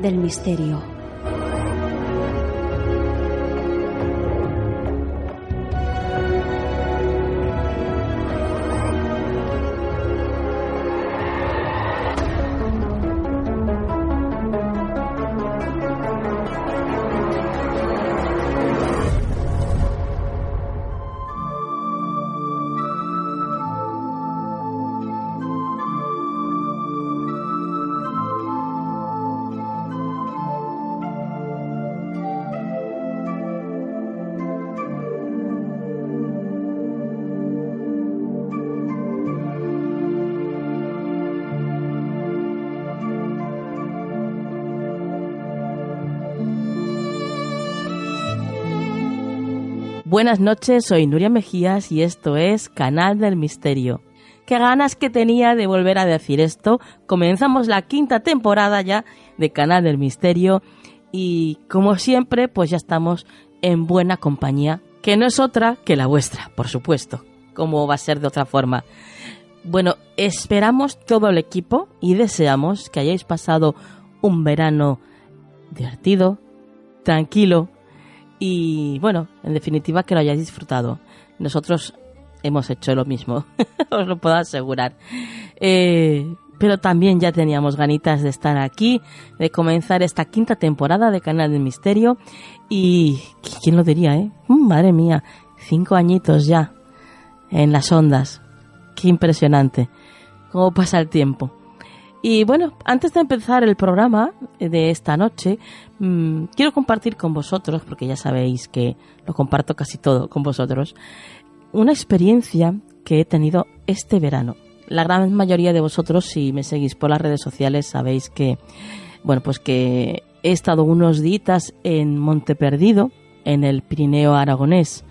del misterio. Buenas noches, soy Nuria Mejías y esto es Canal del Misterio. Qué ganas que tenía de volver a decir esto. Comenzamos la quinta temporada ya de Canal del Misterio y como siempre pues ya estamos en buena compañía, que no es otra que la vuestra, por supuesto. como va a ser de otra forma? Bueno, esperamos todo el equipo y deseamos que hayáis pasado un verano divertido, tranquilo, y bueno, en definitiva que lo hayáis disfrutado. Nosotros hemos hecho lo mismo, os lo puedo asegurar. Eh, pero también ya teníamos ganitas de estar aquí, de comenzar esta quinta temporada de Canal del Misterio. Y quién lo diría, ¿eh? Mm, madre mía, cinco añitos ya en las ondas. Qué impresionante. Cómo pasa el tiempo. Y bueno, antes de empezar el programa de esta noche, mmm, quiero compartir con vosotros, porque ya sabéis que lo comparto casi todo con vosotros, una experiencia que he tenido este verano. La gran mayoría de vosotros, si me seguís por las redes sociales, sabéis que, bueno, pues que he estado unos días en Monte Perdido, en el Pirineo aragonés,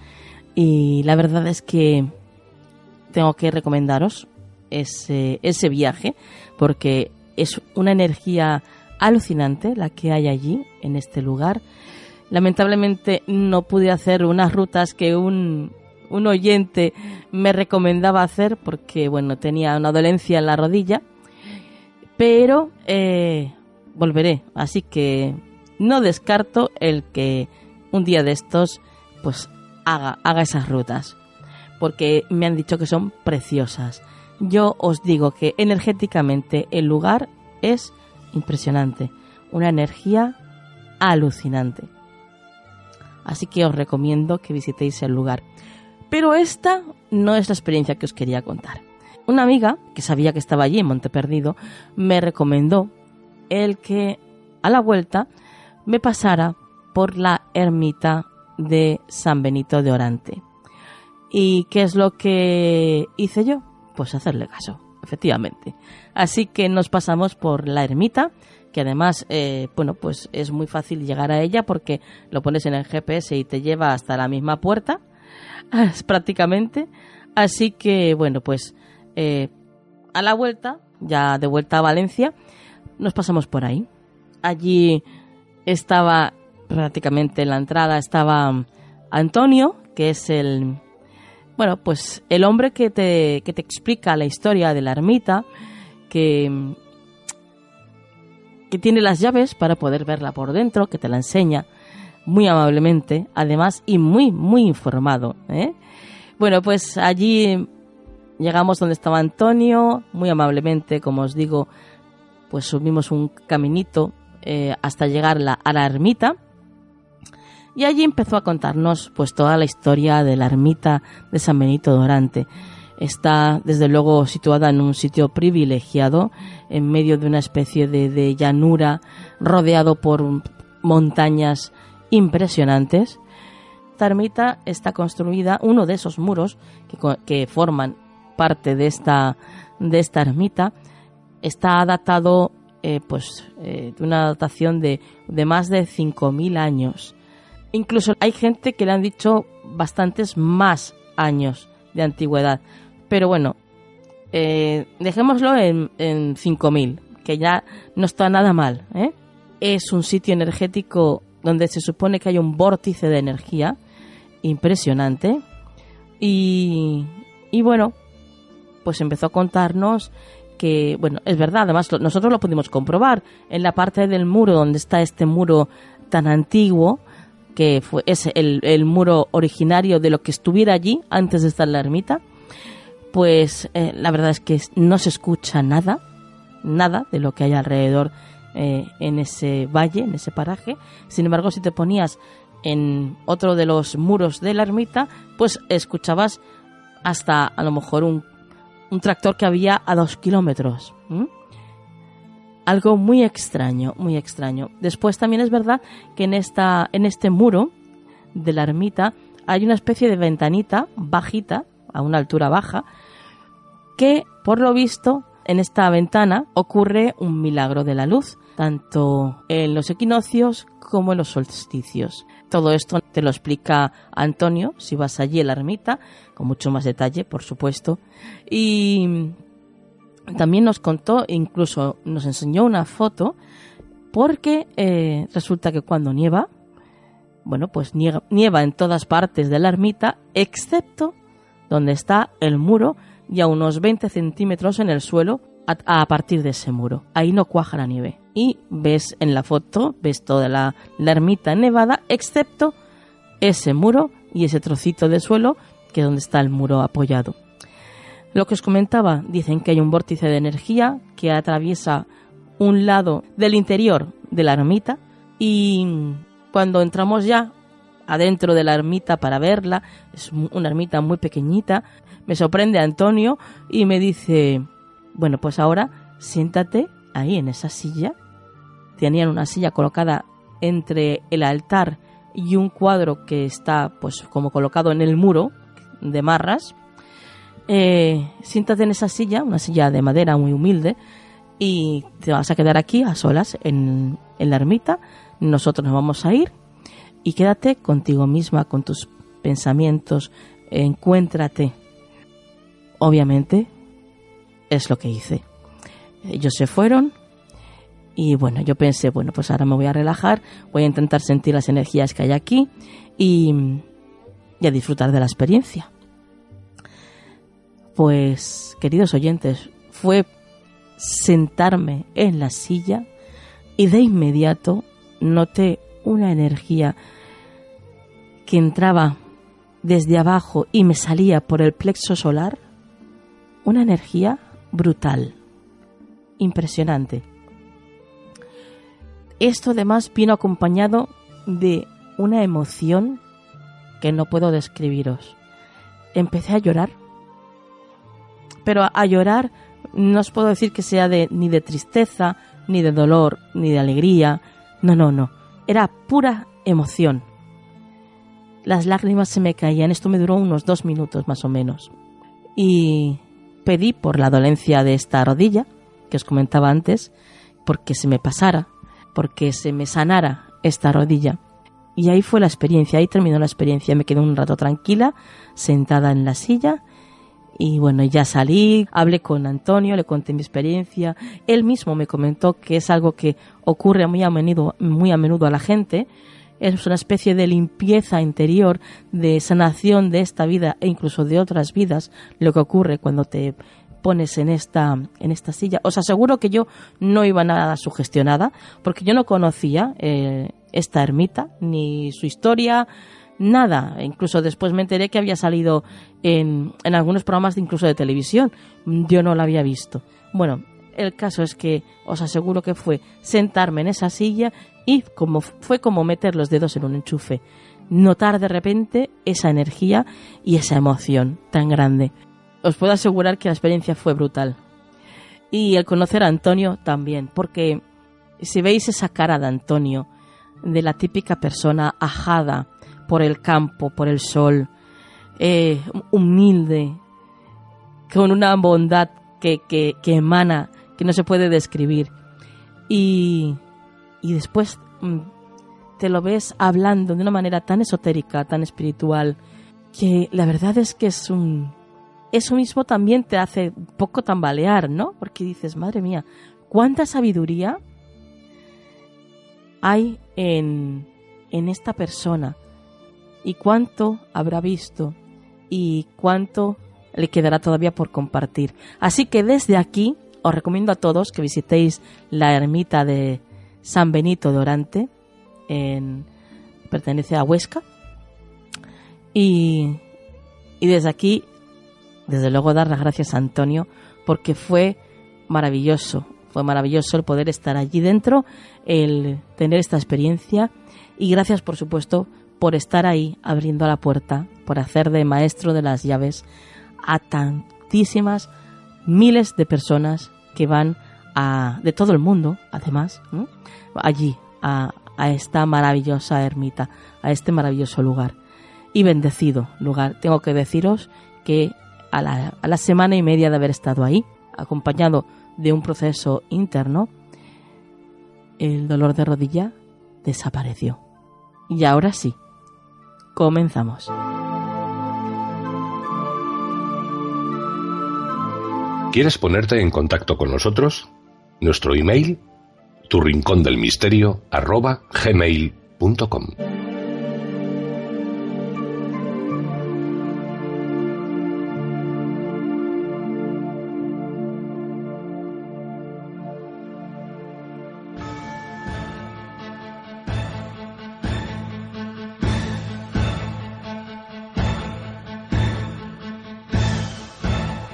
y la verdad es que tengo que recomendaros ese, ese viaje porque es una energía alucinante la que hay allí, en este lugar. Lamentablemente no pude hacer unas rutas que un, un oyente me recomendaba hacer porque, bueno, tenía una dolencia en la rodilla, pero eh, volveré, así que no descarto el que un día de estos pues haga, haga esas rutas, porque me han dicho que son preciosas yo os digo que energéticamente el lugar es impresionante, una energía alucinante. Así que os recomiendo que visitéis el lugar. Pero esta no es la experiencia que os quería contar. Una amiga, que sabía que estaba allí en Monte Perdido, me recomendó el que a la vuelta me pasara por la ermita de San Benito de Orante. ¿Y qué es lo que hice yo? Pues hacerle caso, efectivamente. Así que nos pasamos por la ermita, que además, eh, bueno, pues es muy fácil llegar a ella porque lo pones en el GPS y te lleva hasta la misma puerta, prácticamente. Así que, bueno, pues eh, a la vuelta, ya de vuelta a Valencia, nos pasamos por ahí. Allí estaba prácticamente en la entrada, estaba Antonio, que es el, bueno, pues el hombre que te, que te explica la historia de la ermita, que, que tiene las llaves para poder verla por dentro, que te la enseña muy amablemente, además, y muy, muy informado. ¿eh? Bueno, pues allí llegamos donde estaba Antonio, muy amablemente, como os digo, pues subimos un caminito eh, hasta llegar a la ermita. Y allí empezó a contarnos pues toda la historia de la ermita de San Benito Dorante. Está desde luego situada en un sitio privilegiado, en medio de una especie de llanura, rodeado por montañas impresionantes. Esta ermita está construida, uno de esos muros que, forman parte de esta, de esta ermita, está datado eh, pues, eh, de una datación de, de más de 5.000 años. Incluso hay gente que le han dicho bastantes más años de antigüedad. Pero bueno, eh, dejémoslo en, en 5.000, que ya no está nada mal. Es un sitio energético donde se supone que hay un vórtice de energía impresionante. Y, y bueno, pues empezó a contarnos que, bueno, es verdad, además nosotros lo pudimos comprobar en la parte del muro donde está este muro tan antiguo, que fue, es el, el muro originario de lo que estuviera allí antes de estar la ermita, pues eh, la verdad es que no se escucha nada, nada de lo que hay alrededor eh, en ese valle, en ese paraje. Sin embargo, si te ponías en otro de los muros de la ermita, pues escuchabas hasta a lo mejor un, un tractor que había a dos kilómetros. Algo muy extraño, muy extraño. Después también es verdad que en, esta, en este muro de la ermita hay una especie de ventanita bajita, a una altura baja, que por lo visto en esta ventana ocurre un milagro de la luz tanto en los equinoccios como en los solsticios. Todo esto te lo explica Antonio si vas allí en la ermita, con mucho más detalle, por supuesto. Y también nos contó, incluso nos enseñó una foto, porque eh, resulta que cuando nieva, bueno, pues nieva, nieva en todas partes de la ermita, excepto donde está el muro y a unos 20 centímetros en el suelo a, partir de ese muro. Ahí no cuaja la nieve. Y ves en la foto, ves toda la, la ermita nevada, excepto ese muro y ese trocito de suelo que es donde está el muro apoyado. Lo que os comentaba, dicen que hay un vórtice de energía que atraviesa un lado del interior de la ermita y cuando entramos ya adentro de la ermita para verla, es una ermita muy pequeñita, me sorprende Antonio y me dice, bueno, pues ahora siéntate ahí en esa silla. Tenían una silla colocada entre el altar y un cuadro que está pues como colocado en el muro de marras. Eh, siéntate en esa silla, una silla de madera muy humilde, y te vas a quedar aquí a solas en, en la ermita. Nosotros nos vamos a ir y quédate contigo misma, con tus pensamientos, encuéntrate. Obviamente es lo que hice. Ellos se fueron y bueno, yo pensé, bueno, pues ahora me voy a relajar, voy a intentar sentir las energías que hay aquí y, y a disfrutar de la experiencia. Pues, queridos oyentes, fue sentarme en la silla y de inmediato noté una energía que entraba desde abajo y me salía por el plexo solar, una energía brutal, impresionante. Esto además vino acompañado de una emoción que no puedo describiros. Empecé a llorar, pero a llorar no os puedo decir que sea ni de tristeza, ni de dolor, ni de alegría. No, no, no. Era pura emoción. Las lágrimas se me caían. Esto me duró unos dos minutos más o menos. Y pedí por la dolencia de esta rodilla, que os comentaba antes, porque se me pasara, porque se me sanara esta rodilla. Y ahí fue la experiencia, ahí terminó la experiencia. Me quedé un rato tranquila, sentada en la silla, Y bueno, ya salí, hablé con Antonio, le conté mi experiencia. Él mismo me comentó que es algo que ocurre muy a menudo, muy a menudo a la gente. Es una especie de limpieza interior, de sanación de esta vida e incluso de otras vidas, lo que ocurre cuando te pones en esta, en esta silla. Os aseguro que yo no iba nada sugestionada, porque yo no conocía eh, esta ermita, ni su historia, nada. Incluso después me enteré que había salido en, en algunos programas incluso de televisión. Yo no la había visto. Bueno, el caso es que os aseguro que fue sentarme en esa silla y como fue como meter los dedos en un enchufe. Notar de repente esa energía y esa emoción tan grande. Os puedo asegurar que la experiencia fue brutal. Y el conocer a Antonio también, porque si veis esa cara de Antonio, de la típica persona ajada, por el campo, por el sol, eh, humilde, con una bondad que, que, emana, que no se puede describir. Y, y después mm, te lo ves hablando de una manera tan esotérica, tan espiritual, que la verdad es que es un... Eso mismo también te hace un poco tambalear, ¿no? Porque dices, madre mía, cuánta sabiduría hay en, en esta persona y cuánto habrá visto y cuánto le quedará todavía por compartir. Así que desde aquí os recomiendo a todos que visitéis la ermita de San Benito de Orante, en, pertenece a Huesca, y, y desde aquí, desde luego, dar las gracias a Antonio, porque fue maravilloso, fue maravilloso el poder estar allí dentro, el tener esta experiencia, y gracias, por supuesto, por estar ahí abriendo la puerta, por hacer de maestro de las llaves a tantísimas miles de personas que van a, de todo el mundo, además, allí, a, a esta maravillosa ermita, a este maravilloso lugar. Y bendecido lugar. Tengo que deciros que a la, a la semana y media de haber estado ahí, acompañado de un proceso interno, el dolor de rodilla desapareció. Y ahora sí, Comenzamos. ¿Quieres ponerte en contacto con nosotros? Nuestro email, tu rincón del misterio.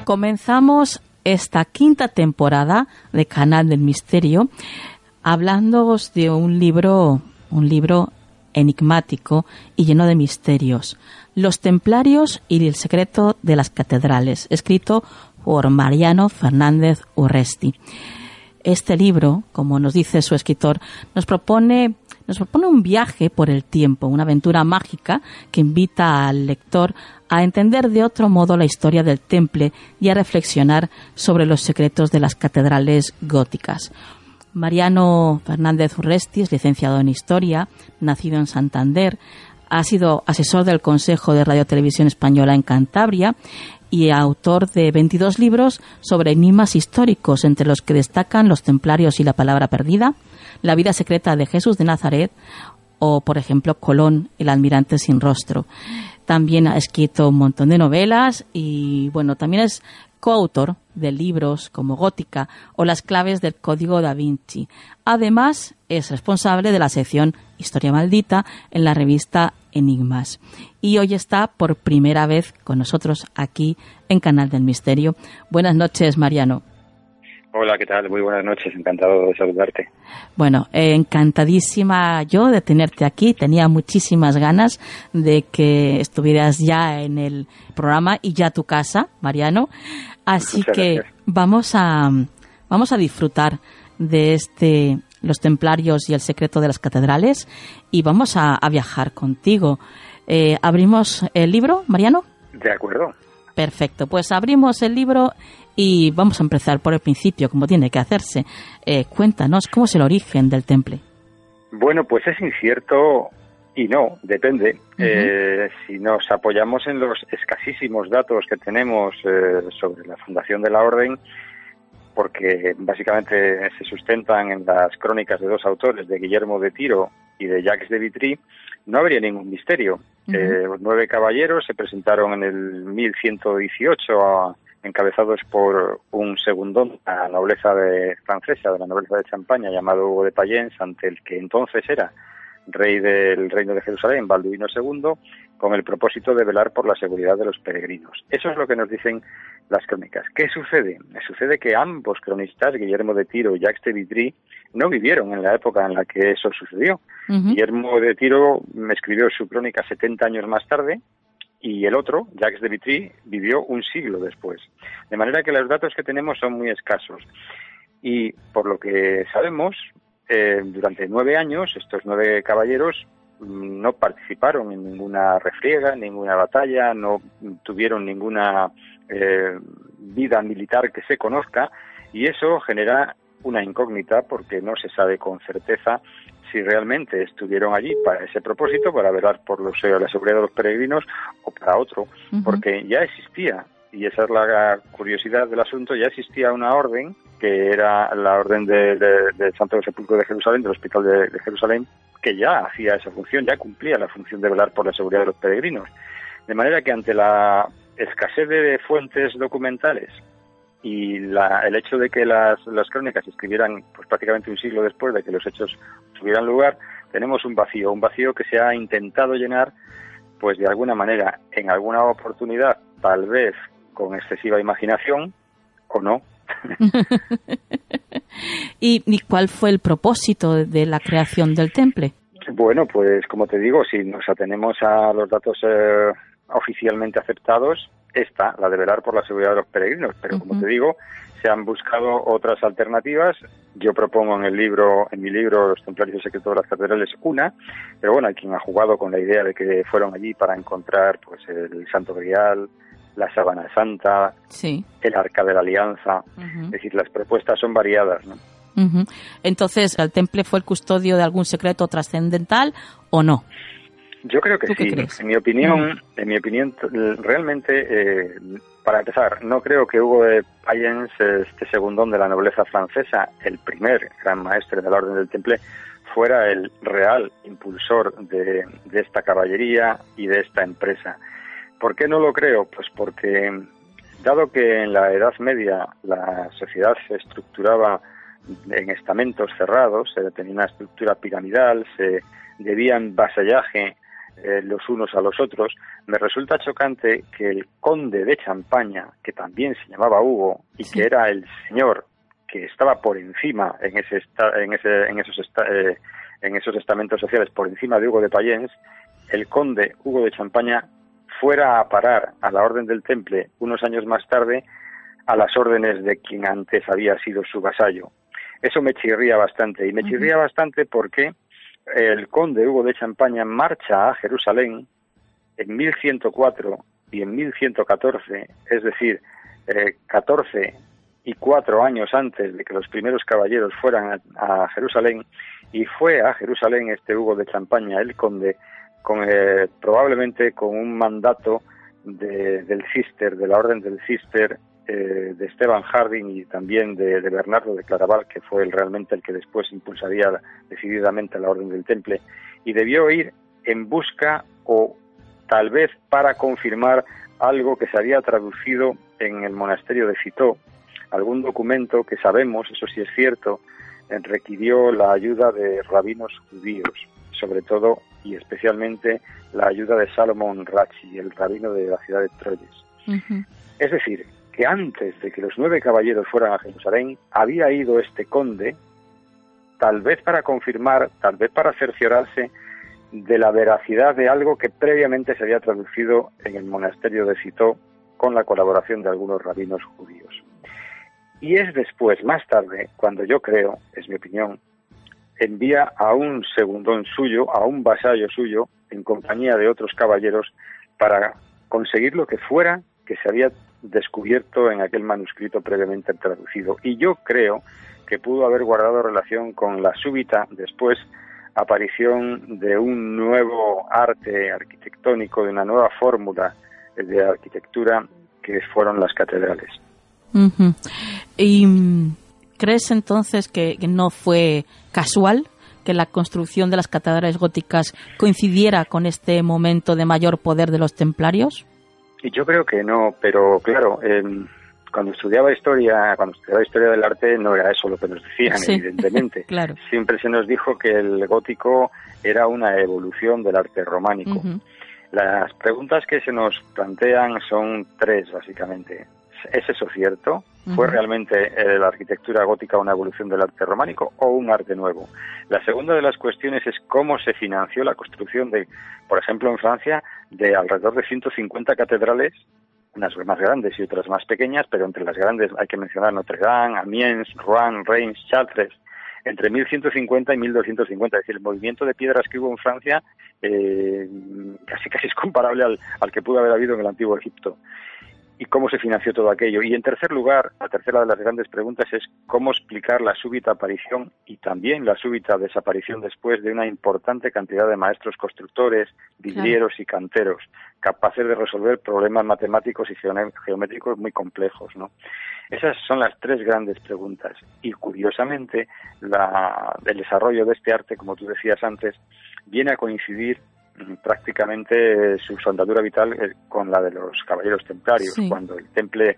Comenzamos esta quinta temporada de Canal del Misterio hablando de un libro, un libro enigmático y lleno de misterios, Los Templarios y el secreto de las catedrales, escrito por Mariano Fernández Urresti. Este libro, como nos dice su escritor, nos propone nos propone un viaje por el tiempo, una aventura mágica que invita al lector a entender de otro modo la historia del temple y a reflexionar sobre los secretos de las catedrales góticas. Mariano Fernández Urresti es licenciado en Historia, nacido en Santander, ha sido asesor del Consejo de Radio Televisión Española en Cantabria y autor de 22 libros sobre enigmas históricos, entre los que destacan Los Templarios y la Palabra Perdida, La vida secreta de Jesús de Nazaret o, por ejemplo, Colón, el almirante sin rostro. También ha escrito un montón de novelas y, bueno, también es coautor de libros como Gótica o Las claves del Código da Vinci. Además, es responsable de la sección Historia Maldita en la revista Enigmas. Y hoy está por primera vez con nosotros aquí en Canal del Misterio. Buenas noches, Mariano. Hola, ¿qué tal? Muy buenas noches, encantado de saludarte. Bueno, eh, encantadísima yo de tenerte aquí. Tenía muchísimas ganas de que estuvieras ya en el programa y ya a tu casa, Mariano. Así que vamos a vamos a disfrutar de este los templarios y el secreto de las catedrales y vamos a, viajar contigo. Eh, ¿Abrimos el libro, Mariano? De acuerdo. Perfecto, pues abrimos el libro y vamos a empezar por el principio, como tiene que hacerse. Eh, cuéntanos, ¿cómo es el origen del temple? Bueno, pues es incierto y no, depende. Eh, si nos apoyamos en los escasísimos datos que tenemos eh, sobre la fundación de la orden, porque básicamente se sustentan en las crónicas de dos autores, de Guillermo de Tiro y de Jacques de Vitry, no habría ningún misterio. Eh, nueve caballeros se presentaron en el 1118 encabezados por un segundón de la nobleza de, francesa, de la nobleza de Champaña, llamado Hugo de Payens, ante el que entonces era rey del reino de Jerusalén, Balduino II, con el propósito de velar por la seguridad de los peregrinos. Eso es lo que nos dicen las crónicas. ¿Qué sucede? Sucede que ambos cronistas, Guillermo de Tiro y Jacques de Vitry, no vivieron en la época en la que eso sucedió. Guillermo de Tiro escribió su crónica 70 años más tarde y el otro, Jacques de Vitry, vivió un siglo después. De manera que los datos que tenemos son muy escasos. Y por lo que sabemos, eh, durante nueve años estos nueve caballeros mm, no participaron en ninguna refriega, ninguna batalla, no tuvieron ninguna eh, vida militar que se conozca y eso genera una incógnita porque no se sabe con certeza si realmente estuvieron allí para ese propósito, para velar por los, la seguridad de los peregrinos o para otro, porque ya existía, y esa es la curiosidad del asunto, ya existía una orden que era la orden del de, Santo Sepulcro de Jerusalén, del Hospital de, Jerusalén, que ya hacía esa función, ya cumplía la función de velar por la seguridad de los peregrinos. De manera que ante la escasez de fuentes documentales y el hecho de que las, las crónicas se escribieran pues, prácticamente un siglo después de que los hechos tuvieran lugar, tenemos un vacío, un vacío que se ha intentado llenar pues de alguna manera, en alguna oportunidad, tal vez con excesiva imaginación o no, ¿Y, cuál fue el propósito de la creación del temple? Bueno, pues como te digo, si nos atenemos a los datos eh, oficialmente aceptados, esta, la de velar por la seguridad de los peregrinos. Pero como te digo, se han buscado otras alternativas. Yo propongo en el libro, en mi libro, Los Templarios Secretos de las Catedrales, una, pero bueno, hay quien ha jugado con la idea de que fueron allí para encontrar pues el Santo Grial, la Sabana Santa, el Arca de la Alianza. Es decir, las propuestas son variadas. ¿no? Entonces, ¿el temple fue el custodio de algún secreto trascendental o no? Yo creo que sí. En mi opinión, en mi opinión, realmente, eh, para empezar, no creo que Hugo de Payens, este segundón de la nobleza francesa, el primer gran maestre de la Orden del Temple, fuera el real impulsor de esta caballería y de esta empresa. ¿Por qué no lo creo? Pues porque, dado que en la Edad Media la sociedad se estructuraba en estamentos cerrados, se tenía una estructura piramidal, se debían vasallaje eh, los unos a los otros, me resulta chocante que el conde de Champaña, que también se llamaba Hugo y que era el señor que estaba por encima en ese, en, ese en esos eh, en esos estamentos sociales por encima de Hugo de Payens, el conde Hugo de Champaña fuera a parar a la orden del Temple unos años más tarde a las órdenes de quien antes había sido su vasallo. Eso me chirría bastante, y me chirría bastante porque el conde Hugo de Champaña marcha a Jerusalén en 1104 y en 1114, es decir, eh, 14 y cuatro años antes de que los primeros caballeros fueran a Jerusalén, y fue a Jerusalén este Hugo de Champaña, el conde, con, eh, probablemente con un mandato del Cister, de la Orden del Cister, eh, de Esteban Harding y también de, Bernardo de Claraval, que fue el, realmente el que después impulsaría decididamente la Orden del Temple, y debió ir en busca o tal vez para confirmar algo que se había traducido en el monasterio de Citó, algún documento que sabemos, eso sí es cierto, requirió la ayuda de rabinos judíos, sobre todo y especialmente la ayuda de Salomón Rachi, el rabino de la ciudad de Troyes. Es decir, que antes de que los nueve caballeros fueran a Jerusalén, había ido este conde, tal vez para confirmar, tal vez para cerciorarse de la veracidad de algo que previamente se había traducido en el monasterio de Citó con la colaboración de algunos rabinos judíos. Y es después, más tarde, cuando yo creo, es mi opinión, envía a un segundón suyo, a un vasallo suyo, en compañía de otros caballeros, para conseguir lo que fuera que se había descubierto en aquel manuscrito previamente traducido. Y yo creo que pudo haber guardado relación con la súbita, después, aparición de un nuevo arte arquitectónico, de una nueva fórmula de arquitectura que fueron las catedrales. ¿Y mm, crees entonces que, no fue casual que la construcción de las catedrales góticas coincidiera con este momento de mayor poder de los templarios? Yo creo que no, pero claro, em, cuando estudiaba historia, cuando estudiaba historia del arte, no era eso lo que nos decían, evidentemente. claro. Siempre se nos dijo que el gótico era una evolución del arte románico. Las preguntas que se nos plantean son tres, básicamente. ¿Es eso cierto? ¿Fue realmente eh, la arquitectura gótica una evolución del arte románico o un arte nuevo? La segunda de las cuestiones es cómo se financió la construcción de, por ejemplo, en Francia, de alrededor de 150 catedrales, unas más grandes y otras más pequeñas, pero entre las grandes hay que mencionar Notre Dame, Amiens, Rouen, Reims, Chartres, entre 1150 y 1250. Es decir, el movimiento de piedras que hubo en Francia eh, casi casi es comparable al, al que pudo haber habido en el antiguo Egipto y cómo se financió todo aquello. Y en tercer lugar, la tercera de las grandes preguntas es cómo explicar la súbita aparición y también la súbita desaparición después de una importante cantidad de maestros constructores, vidrieros y canteros, capaces de resolver problemas matemáticos y geométricos muy complejos. ¿no? Esas son las tres grandes preguntas. Y curiosamente, la, el desarrollo de este arte, como tú decías antes, viene a coincidir prácticamente su soldadura vital eh, con la de los caballeros templarios. Cuando el temple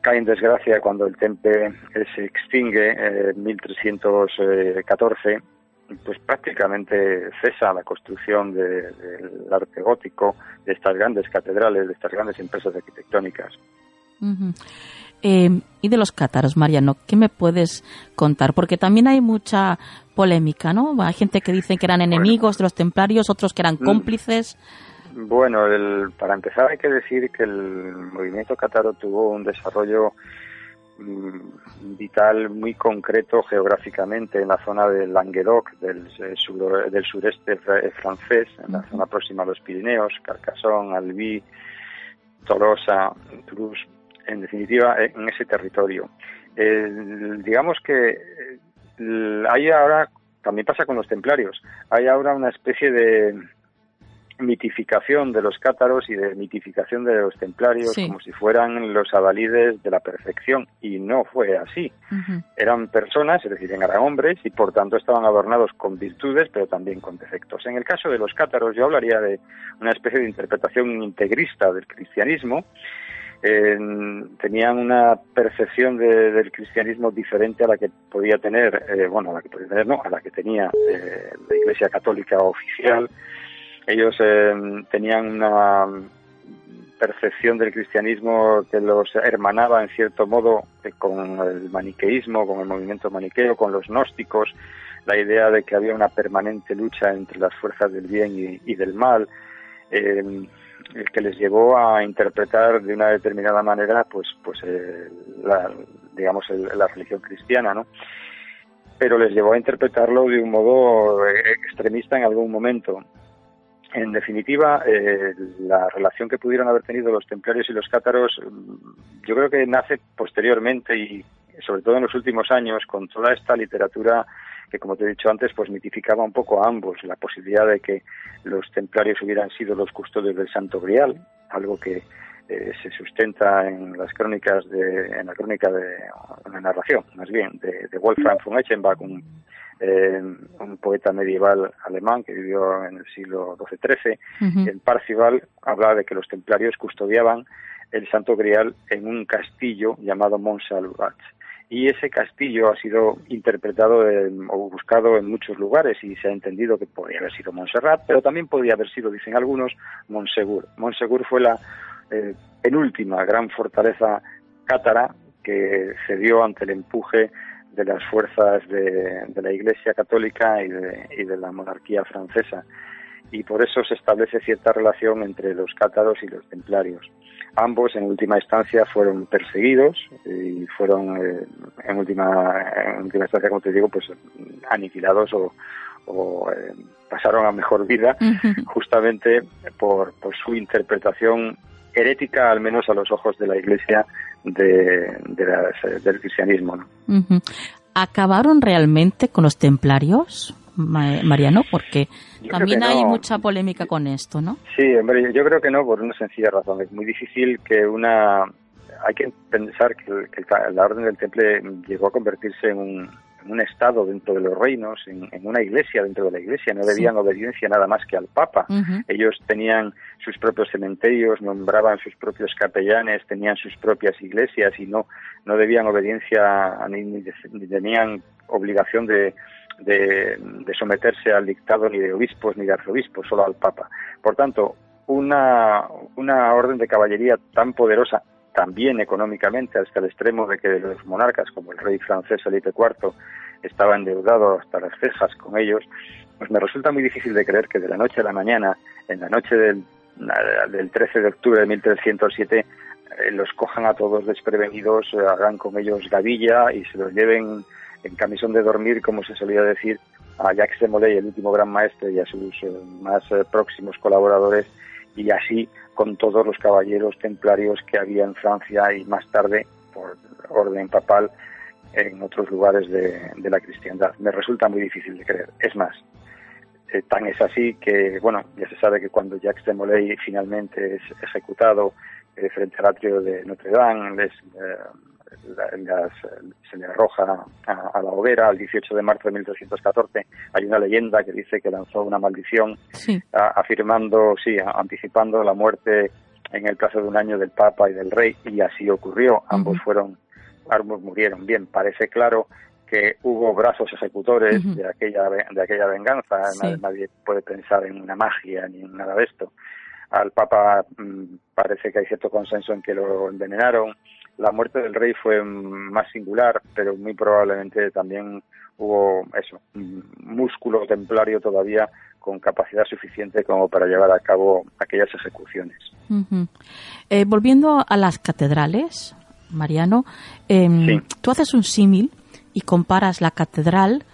cae en desgracia, cuando el temple eh, se extingue en 1314, pues prácticamente cesa la construcción del arte gótico, de estas grandes catedrales, de estas grandes empresas arquitectónicas. Eh, y de los cátaros, Mariano, ¿qué me puedes contar? Porque también hay mucha polémica, ¿no? Hay gente que dice que eran enemigos de los templarios, otros que eran mm. cómplices. Bueno, para empezar hay que decir que el movimiento cátaro tuvo un desarrollo mm, vital muy concreto geográficamente en la zona del Languedoc, del, eh, del sureste francés, en la zona próxima a los Pirineos, Carcassonne, Albi, Tolosa, Toulouse, en definitiva, en ese territorio. digamos que hay ahora, también pasa con los templarios, hay ahora una especie de mitificación de los cátaros y de mitificación de los templarios como si fueran los adalides de la perfección y no fue así. Eran personas, es decir, eran hombres y por tanto estaban adornados con virtudes pero también con defectos. En el caso de los cátaros yo hablaría de una especie de interpretación integrista del cristianismo tenían una percepción del cristianismo diferente a la que podía tener, eh, bueno, a la que podía tener, no, a la que tenía eh, la Iglesia Católica oficial. Ellos eh, tenían una percepción del cristianismo que los hermanaba en cierto modo con el maniqueísmo, con el movimiento maniqueo, con los gnósticos, la idea de que había una permanente lucha entre las fuerzas del bien y, del mal el que les llevó a interpretar de una determinada manera pues pues eh, la, digamos la religión cristiana no pero les llevó a interpretarlo de un modo eh, extremista en algún momento. En definitiva eh, la relación que pudieron haber tenido los templarios y los cátaros yo creo que nace posteriormente y sobre todo en los últimos años con toda esta literatura que como te he dicho antes, pues mitificaba un poco a ambos, la posibilidad de que los templarios hubieran sido los custodios del Santo Grial, algo que eh, se sustenta en las crónicas de, en la crónica de, en la narración, más bien, de, Wolfram von Eichenbach, un, eh, un poeta medieval alemán que vivió en el siglo XII-XIII. En Parcival hablaba de que los templarios custodiaban el Santo Grial en un castillo llamado Montsalvat y ese castillo ha sido interpretado o buscado en muchos lugares y se ha entendido que podría haber sido Montserrat, pero también podría haber sido, dicen algunos, Montsegur. Montsegur fue la eh, penúltima gran fortaleza cátara que cedió ante el empuje de las fuerzas de, la Iglesia Católica y de, y de la monarquía francesa y por eso se establece cierta relación entre los cátaros y los templarios. Ambos, en última instancia, fueron perseguidos y fueron, eh, en, última, en última instancia, como te digo, pues aniquilados o, eh, pasaron a mejor vida justamente por, su interpretación herética, al menos a los ojos de la Iglesia, de, del cristianismo. ¿Acabaron realmente con los templarios? Mariano? Porque también hay mucha polémica con esto, ¿no? Sí, hombre, yo creo que no, por una sencilla razón. Es muy difícil que una... Hay que pensar que, la Orden del Temple llegó a convertirse en un, un Estado dentro de los reinos, en, una iglesia dentro de la iglesia, no debían obediencia nada más que al Papa. Ellos tenían sus propios cementerios, nombraban sus propios capellanes, tenían sus propias iglesias y no, no debían obediencia ni, tenían obligación de, de, someterse al dictado ni de obispos ni de arzobispos, solo al Papa. Por tanto, una, una orden de caballería tan poderosa también económicamente hasta el extremo de que los monarcas, como el rey francés Felipe IV, estaba endeudado hasta las cejas con ellos, pues me resulta muy difícil de creer que de la noche a la mañana, en la noche del, del 13 de octubre de 1307, eh, los cojan a todos desprevenidos, hagan con ellos gavilla y se los lleven en camisón de dormir, como se solía decir, a Jacques de Molay, el último gran maestre, y a sus eh, más próximos colaboradores, y así con todos los caballeros templarios que había en Francia y más tarde, por orden papal, en otros lugares de, la cristiandad. Me resulta muy difícil de creer. Es más, eh, tan es así que, bueno, ya se sabe que cuando Jacques de Molay finalmente es ejecutado eh, frente al atrio de Notre Dame, eh, se le arroja a, la hoguera el 18 de marzo de 1314. Hay una leyenda que dice que lanzó una maldición afirmando, sí, anticipando la muerte en el plazo de un año del Papa y del Rey, y así ocurrió. Ambos fueron, ambos murieron. Bien, parece claro que hubo brazos ejecutores de aquella de aquella venganza. Nadie, puede pensar en una magia ni en nada de esto. Al Papa mm, parece que hay cierto consenso en que lo envenenaron la muerte del rey fue más singular, pero muy probablemente también hubo eso, músculo templario todavía con capacidad suficiente como para llevar a cabo aquellas ejecuciones. Eh, volviendo a las catedrales, Mariano, em, tú haces un símil y comparas la catedral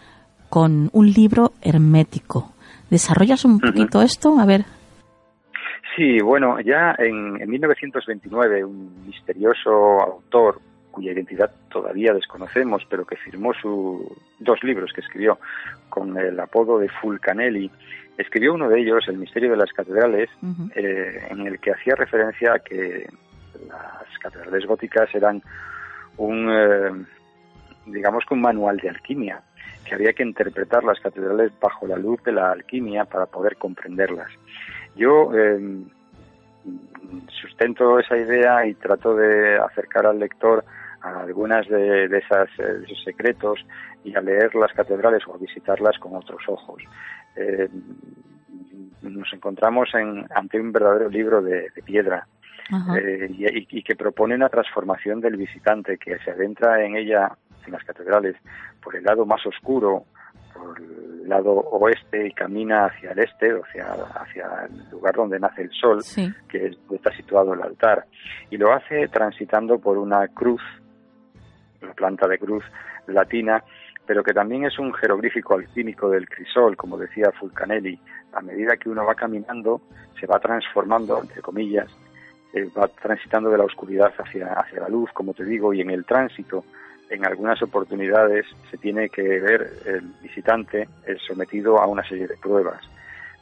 con un libro hermético. ¿Desarrollas un poquito esto? A ver. Sí, bueno, ya en, 1929 un misterioso autor cuya identidad todavía desconocemos, pero que firmó sus dos libros que escribió con el apodo de Fulcanelli, escribió uno de ellos, El misterio de las catedrales, eh, en el que hacía referencia a que las catedrales góticas eran un, eh, digamos que un manual de alquimia, que había que interpretar las catedrales bajo la luz de la alquimia para poder comprenderlas. Yo em, sustento esa idea y trato de acercar al lector a algunas de, esas, eh, esos secretos y a leer las catedrales o a visitarlas con otros ojos. Em, nos encontramos en, ante un verdadero libro de, piedra eh, y, y, que propone una transformación del visitante que se adentra en ella, en las catedrales, por el lado más oscuro, por el lado oeste y camina hacia el este, hacia, hacia el lugar donde nace el sol, que es, está situado el altar. Y lo hace transitando por una cruz, la planta de cruz latina, pero que también es un jeroglífico alquímico del crisol, como decía Fulcanelli. A medida que uno va caminando, se va transformando, entre comillas, eh, va transitando de la oscuridad hacia, hacia la luz, como te digo, y en el tránsito en algunas oportunidades se tiene que ver el visitante sometido a una serie de pruebas.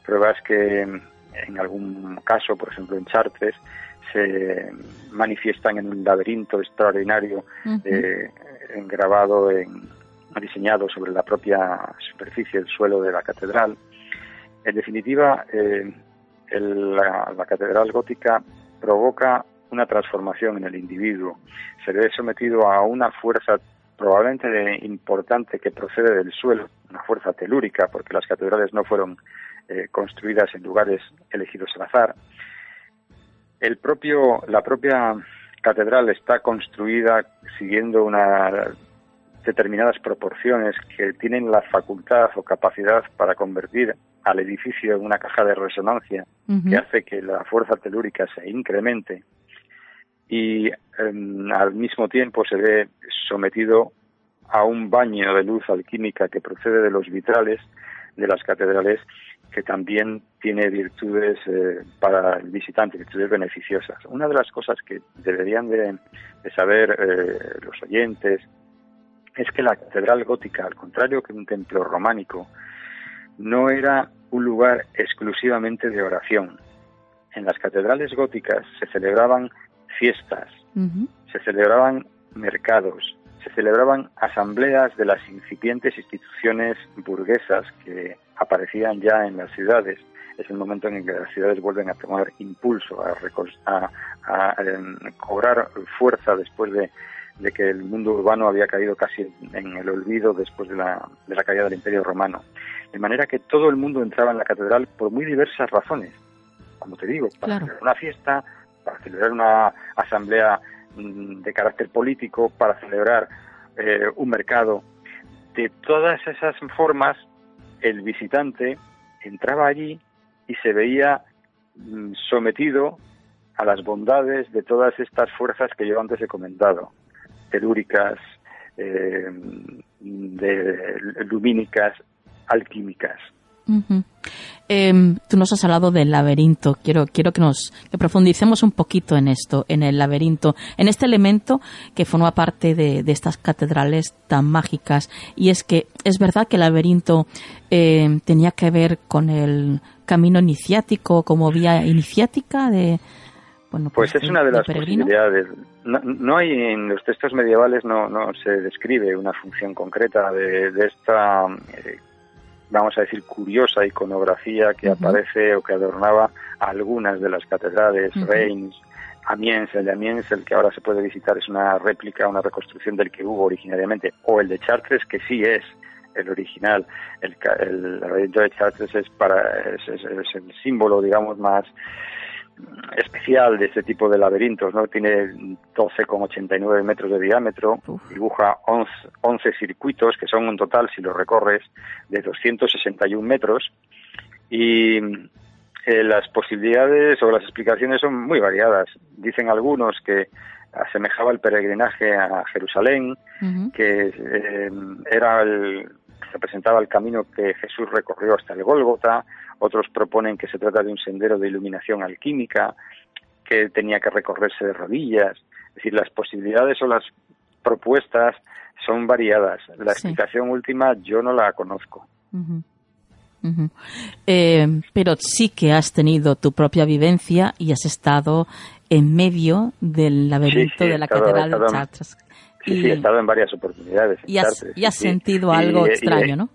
Pruebas que en algún caso, por ejemplo en Chartres, se manifiestan en un laberinto extraordinario eh, grabado, en, diseñado sobre la propia superficie del suelo de la catedral. En definitiva, eh, la catedral gótica provoca una transformación en el individuo. Se ve sometido a una fuerza probablemente importante que procede del suelo, una fuerza telúrica, porque las catedrales no fueron eh, construidas en lugares elegidos al azar. El propio, la propia catedral está construida siguiendo unas determinadas proporciones que tienen la facultad o capacidad para convertir al edificio en una caja de resonancia que hace que la fuerza telúrica se incremente y em, al mismo tiempo se ve sometido a un baño de luz alquímica que procede de los vitrales de las catedrales que también tiene virtudes eh, para el visitante, virtudes beneficiosas. Una de las cosas que deberían de, saber eh, los oyentes es que la catedral gótica, al contrario que un templo románico, no era un lugar exclusivamente de oración. En las catedrales góticas se celebraban fiestas, se celebraban mercados, se celebraban asambleas de las incipientes instituciones burguesas que aparecían ya en las ciudades. Es el momento en que las ciudades vuelven a tomar impulso, a, em, cobrar fuerza después de, que el mundo urbano había caído casi en el olvido después de la, de la caída del Imperio Romano. De manera que todo el mundo entraba en la catedral por muy diversas razones. Como te digo, para celebrar una fiesta, para celebrar una asamblea mm, de carácter político, para celebrar eh, un mercado. De todas esas formas, el visitante entraba allí y se veía mm, sometido a las bondades de todas estas fuerzas que yo antes he comentado, telúricas, eh, de, lumínicas, alquímicas. Em, tú nos has hablado del laberinto. Quiero, quiero que nos que profundicemos un poquito en esto, en el laberinto, en este elemento que forma parte de, estas catedrales tan mágicas. Y es que es verdad que el laberinto em, tenía que ver con el camino iniciático, como vía iniciática de. Bueno, pues, pues es una de, las posibilidades. No, hay en los textos medievales no, no se describe una función concreta de, de esta eh, vamos a decir, curiosa iconografía que aparece o que adornaba algunas de las catedrales, Reims, Amiens, el de Amiens, el que ahora se puede visitar, es una réplica, una reconstrucción del que hubo originariamente, o el de Chartres, que sí es el original. El, el, de Chartres es, para, es el símbolo, digamos, más especial de este tipo de laberintos, ¿no? Tiene 12,89 metros de diámetro, dibuja 11, 11, circuitos, que son un total, si lo recorres, de 261 metros, y eh, las posibilidades o las explicaciones son muy variadas. Dicen algunos que asemejaba el peregrinaje a Jerusalén, que eh, era el, representaba el camino que Jesús recorrió hasta el Gólgota, otros proponen que se trata de un sendero de iluminación alquímica, que tenía que recorrerse de rodillas. Es decir, las posibilidades o las propuestas son variadas. La explicación última yo no la conozco. Eh, pero sí que has tenido tu propia vivencia y has estado en medio del laberinto de la Catedral de Chartres. Sí, sí, he estado en varias oportunidades. y, has, y has sentido algo extraño, ¿no?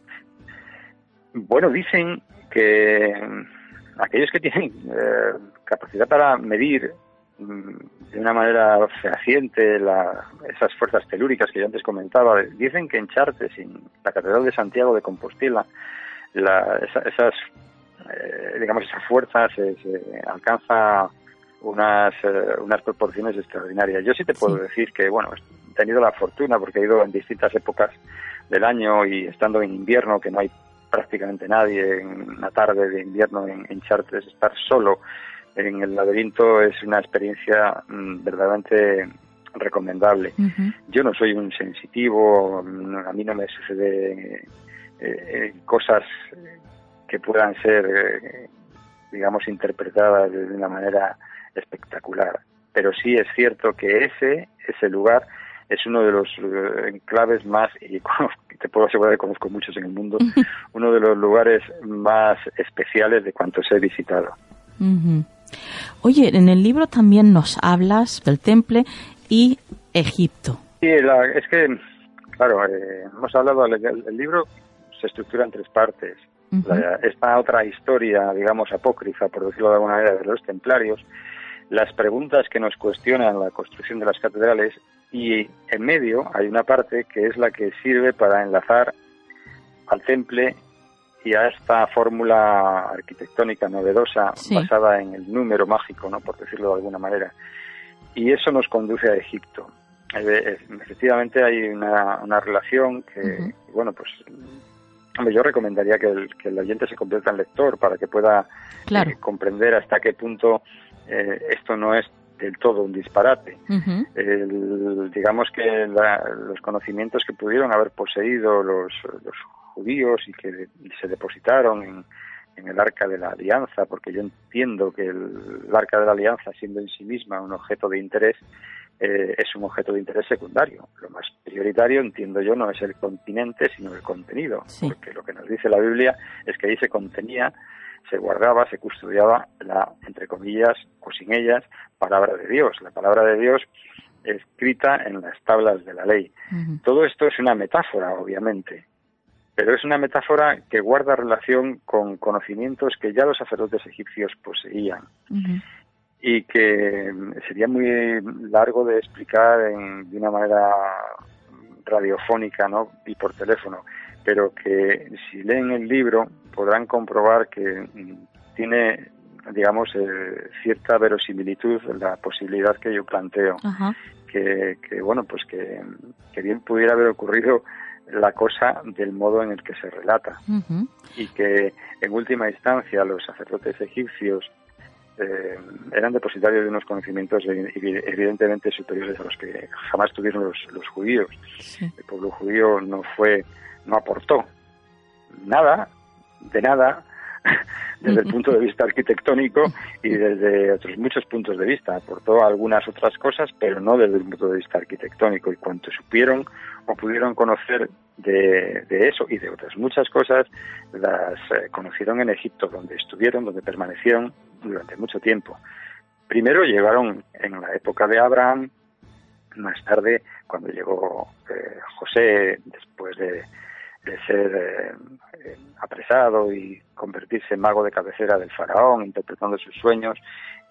Bueno, dicen que mm, aquellos que tienen eh, capacidad para medir mm, de una manera fehaciente esas fuerzas telúricas que yo antes comentaba, dicen que en Chartres, en la Catedral de Santiago de Compostela, esas, eh, digamos, esa fuerza se, alcanza unas, eh, unas proporciones extraordinarias. Yo sí te puedo decir que, bueno, tenido la fortuna porque he ido en distintas épocas del año y estando en invierno, que no hay prácticamente nadie en una tarde de invierno en, Chartres, estar solo en el laberinto es una experiencia mm, verdaderamente recomendable. Yo no soy un sensitivo, a mí no me sucede eh, eh, cosas que puedan ser, eh, digamos, interpretadas de una manera espectacular. Pero sí es cierto que ese, ese lugar es uno de los eh, enclaves más, y te puedo asegurar que conozco muchos en el mundo, uno de los lugares más especiales de cuantos he visitado. Oye, en el libro también nos hablas del temple y Egipto. Sí, es que, claro, eh, hemos hablado, el, el, libro se estructura en tres partes. esta otra historia, digamos, apócrifa, por decirlo de alguna manera, de los templarios, las preguntas que nos cuestionan la construcción de las catedrales y en medio hay una parte que es la que sirve para enlazar al temple y a esta fórmula arquitectónica novedosa basada en el número mágico, ¿no? por decirlo de alguna manera. Y eso nos conduce a Egipto. Eh, efectivamente hay una, una relación que, bueno, pues yo recomendaría que el, que el oyente se convierta en lector para que pueda eh, comprender hasta qué punto eh, esto no es del todo un disparate. digamos que los conocimientos que pudieron haber poseído los, judíos y que se depositaron en, el arca de la alianza, porque yo entiendo que el, arca de la alianza, siendo en sí misma un objeto de interés, eh, es un objeto de interés secundario. Lo más prioritario, entiendo yo, no es el continente, sino el contenido, porque lo que nos dice la Biblia es que ahí se contenía, se guardaba, se custodiaba la, entre comillas, o sin ellas, palabra de Dios. La palabra de Dios escrita en las tablas de la ley. Todo esto es una metáfora, obviamente, pero es una metáfora que guarda relación con conocimientos que ya los sacerdotes egipcios poseían y que sería muy largo de explicar de una manera radiofónica ¿no? y por teléfono, pero que si leen el libro podrán comprobar que tiene digamos eh, cierta verosimilitud la posibilidad que yo planteo. Que, bueno pues que, bien pudiera haber ocurrido la cosa del modo en el que se relata. Y que en última instancia los sacerdotes egipcios eh, eran depositarios de unos conocimientos evidentemente superiores a los que jamás tuvieron los, judíos. El pueblo judío no fue, no aportó nada, de nada, desde el punto de vista arquitectónico y desde otros muchos puntos de vista. Aportó algunas otras cosas, pero no desde el punto de vista arquitectónico. Y cuanto supieron o pudieron conocer de, eso y de otras muchas cosas, las eh, conocieron en Egipto, donde estuvieron, donde permanecieron durante mucho tiempo. Primero llegaron en la época de Abraham, más tarde, cuando llegó eh, José, después de, ser eh, apresado y convertirse en mago de cabecera del faraón, interpretando sus sueños,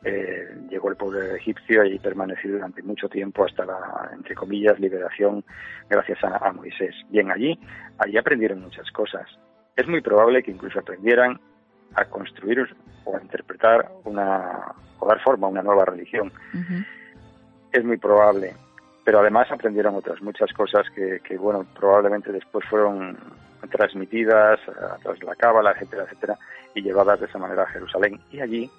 eh, llegó el pueblo egipcio y permaneció durante mucho tiempo hasta la, entre comillas, liberación gracias a, Moisés. Bien, allí, allí aprendieron muchas cosas. Es muy probable que incluso aprendieran a construir o a interpretar una, o dar forma a una nueva religión. Es muy probable, pero además aprendieron otras muchas cosas que, que bueno, probablemente después fueron transmitidas a través de la cábala, etcétera, etcétera, y llevadas de esa manera a Jerusalén. Y allí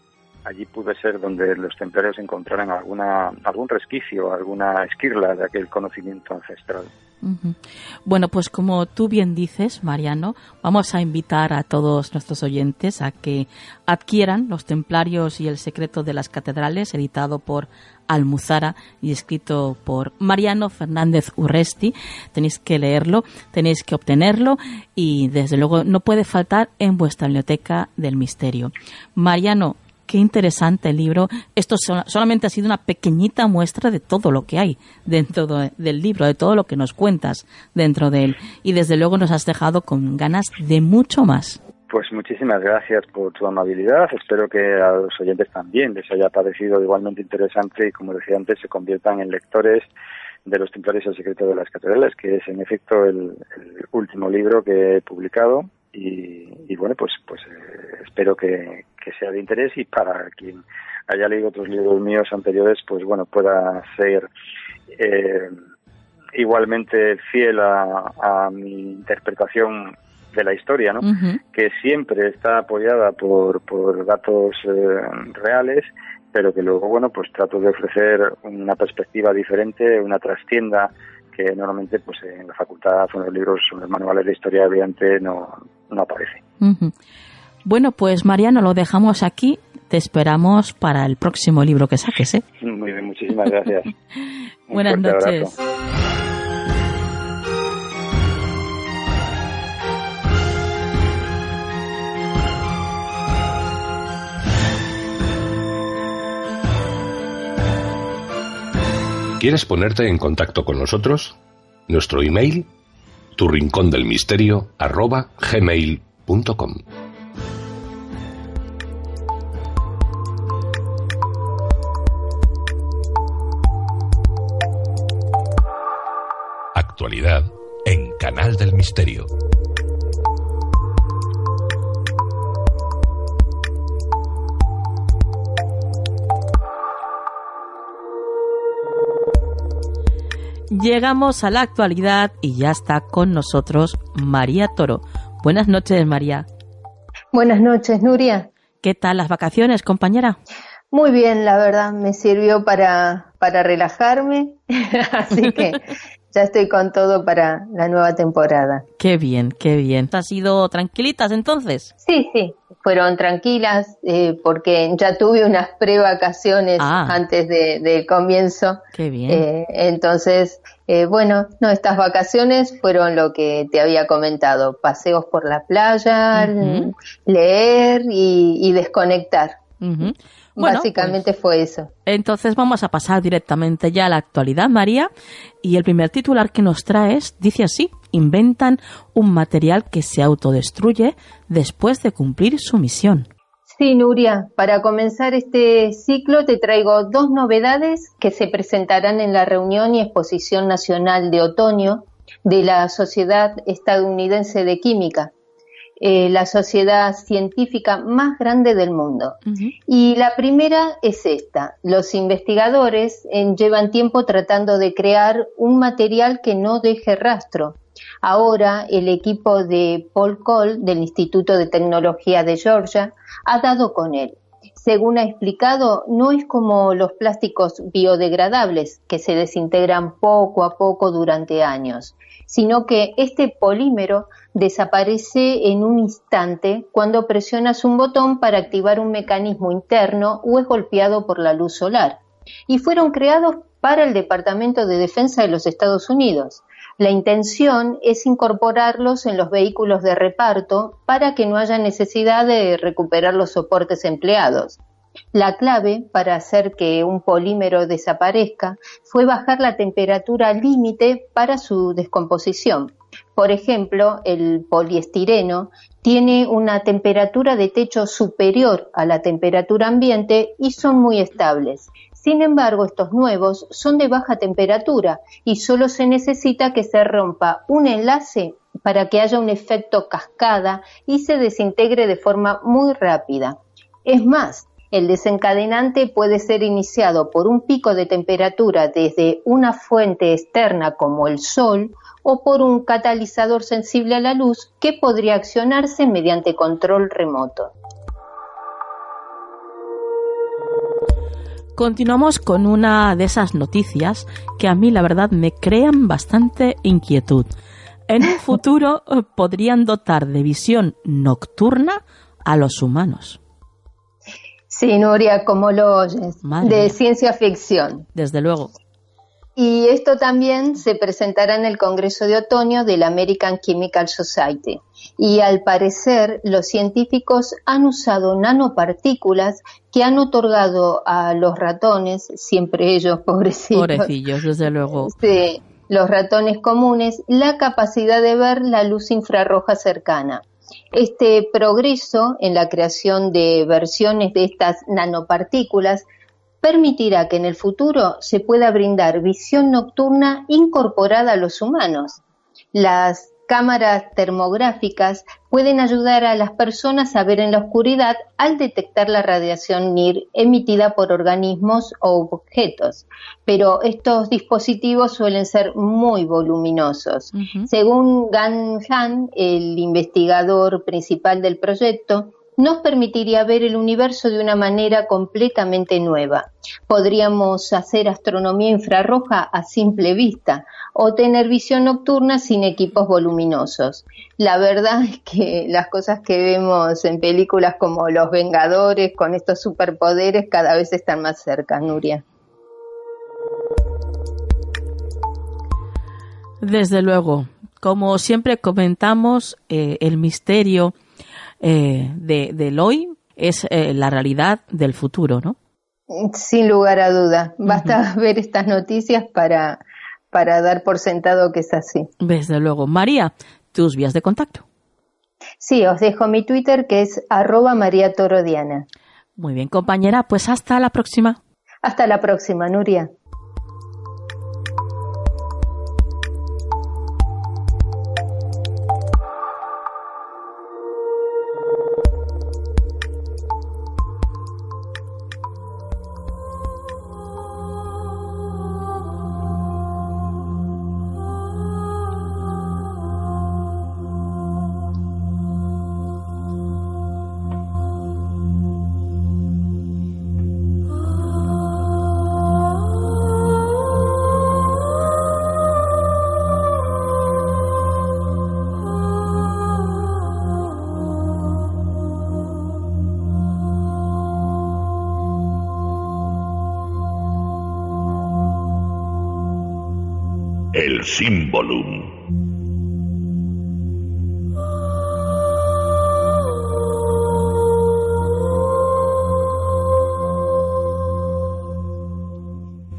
allí pude ser donde los templarios encontraran alguna, algún resquicio, alguna esquirla de aquel conocimiento ancestral. Bueno, pues como tú bien dices, Mariano, vamos a invitar a todos nuestros oyentes a que adquieran Los Templarios y el Secreto de las Catedrales, editado por Almuzara y escrito por Mariano Fernández Urresti. Tenéis que leerlo, tenéis que obtenerlo y desde luego no puede faltar en vuestra biblioteca del misterio. Mariano, qué interesante el libro. Esto solamente ha sido una pequeñita muestra de todo lo que hay dentro del libro, de todo lo que nos cuentas dentro de él. Y desde luego nos has dejado con ganas de mucho más. Pues muchísimas gracias por tu amabilidad. Espero que a los oyentes también les haya parecido igualmente interesante y, como decía antes, se conviertan en lectores de los templarios el secreto de las catedrales, que es en efecto el último libro que he publicado y, bueno, pues, pues eh, espero que, sea de interés y para quien haya leído otros libros míos anteriores, pues bueno, pueda ser eh, igualmente fiel a, mi interpretación de la historia, ¿no? Que siempre está apoyada por, por datos eh, reales, pero que luego, bueno, pues trato de ofrecer una perspectiva diferente, una trastienda que normalmente pues en la facultad son los libros, son los manuales de historia brillante no, no aparece. Bueno, pues Mariano, lo dejamos aquí. Te esperamos para el próximo libro que saques. ¿eh? Muy bien, muchísimas gracias. Buenas noches. ¿Quieres ponerte en contacto con nosotros? Nuestro email, tu rincón del misterio, arroba gmail.com. Actualidad en Canal del Misterio. Llegamos a la actualidad y ya está con nosotros María Toro. Buenas noches, María. Buenas noches, Nuria. ¿Qué tal las vacaciones, compañera? Muy bien, la verdad, me sirvió para, para relajarme, así que ya estoy con todo para la nueva temporada. Qué bien, qué bien. ¿Has sido tranquilitas entonces? Sí, sí, fueron tranquilas eh, porque ya tuve unas prevacaciones ah. antes del comienzo. Qué bien. Eh, entonces, eh, bueno, no, estas vacaciones fueron lo que te había comentado, paseos por la playa, leer y, desconectar. Básicamente pues, fue eso. Entonces vamos a pasar directamente ya a la actualidad, María. Y el primer titular que nos traes dice así, inventan un material que se autodestruye después de cumplir su misión. Sí, Nuria, para comenzar este ciclo te traigo dos novedades que se presentarán en la reunión y exposición nacional de otoño de la Sociedad Estadounidense de Química, eh, la sociedad científica más grande del mundo. Y la primera es esta. Los investigadores llevan tiempo tratando de crear un material que no deje rastro. Ahora el equipo de Paul Cole del Instituto de Tecnología de Georgia ha dado con él. Según ha explicado, no es como los plásticos biodegradables que se desintegran poco a poco durante años, sino que este polímero desaparece en un instante cuando presionas un botón para activar un mecanismo interno o es golpeado por la luz solar. Y fueron creados para el Departamento de Defensa de los Estados Unidos. La intención es incorporarlos en los vehículos de reparto para que no haya necesidad de recuperar los soportes empleados. La clave para hacer que un polímero desaparezca fue bajar la temperatura límite para su descomposición. Por ejemplo, el poliestireno tiene una temperatura de techo superior a la temperatura ambiente y son muy estables. Sin embargo, estos nuevos son de baja temperatura y solo se necesita que se rompa un enlace para que haya un efecto cascada y se desintegre de forma muy rápida. Es más, el desencadenante puede ser iniciado por un pico de temperatura desde una fuente externa como el sol o por un catalizador sensible a la luz que podría accionarse mediante control remoto. Continuamos con una de esas noticias que a mí la verdad me crean bastante inquietud. En un futuro eh, podrían dotar de visión nocturna a los humanos. Sí, Nuria, como lo oyes, de ciencia ficción. Desde luego. Y esto también se presentará en el Congreso de Otoño de la American Chemical Society. Y al parecer los científicos han usado nanopartículas que han otorgado a los ratones, siempre ellos pobrecitos. Pobrecillos, desde luego. Sí, los ratones comunes, la capacidad de ver la luz infrarroja cercana. Este progreso en la creación de versiones de estas nanopartículas permitirá que en el futuro se pueda brindar visión nocturna incorporada a los humanos. Cámaras termográficas pueden ayudar a las personas a ver en la oscuridad al detectar la radiación NIR emitida por organismos o objetos, pero estos dispositivos suelen ser muy voluminosos. Según Gan Han, el investigador principal del proyecto, nos permitiría ver el universo de una manera completamente nueva. Podríamos hacer astronomía infrarroja a simple vista o tener visión nocturna sin equipos voluminosos. La verdad es que las cosas que vemos en películas como Los Vengadores con estos superpoderes cada vez están más cerca, Nuria. Desde luego, como siempre comentamos, eh, el misterio eh, de, del hoy es eh, la realidad del futuro, ¿no? Sin lugar a duda. Basta ver estas noticias para, para dar por sentado que es así. Desde luego. María, tus vías de contacto. Sí, os dejo mi Twitter que es arroba María Torodiana. Muy bien, compañera, pues hasta la próxima. Hasta la próxima, Nuria.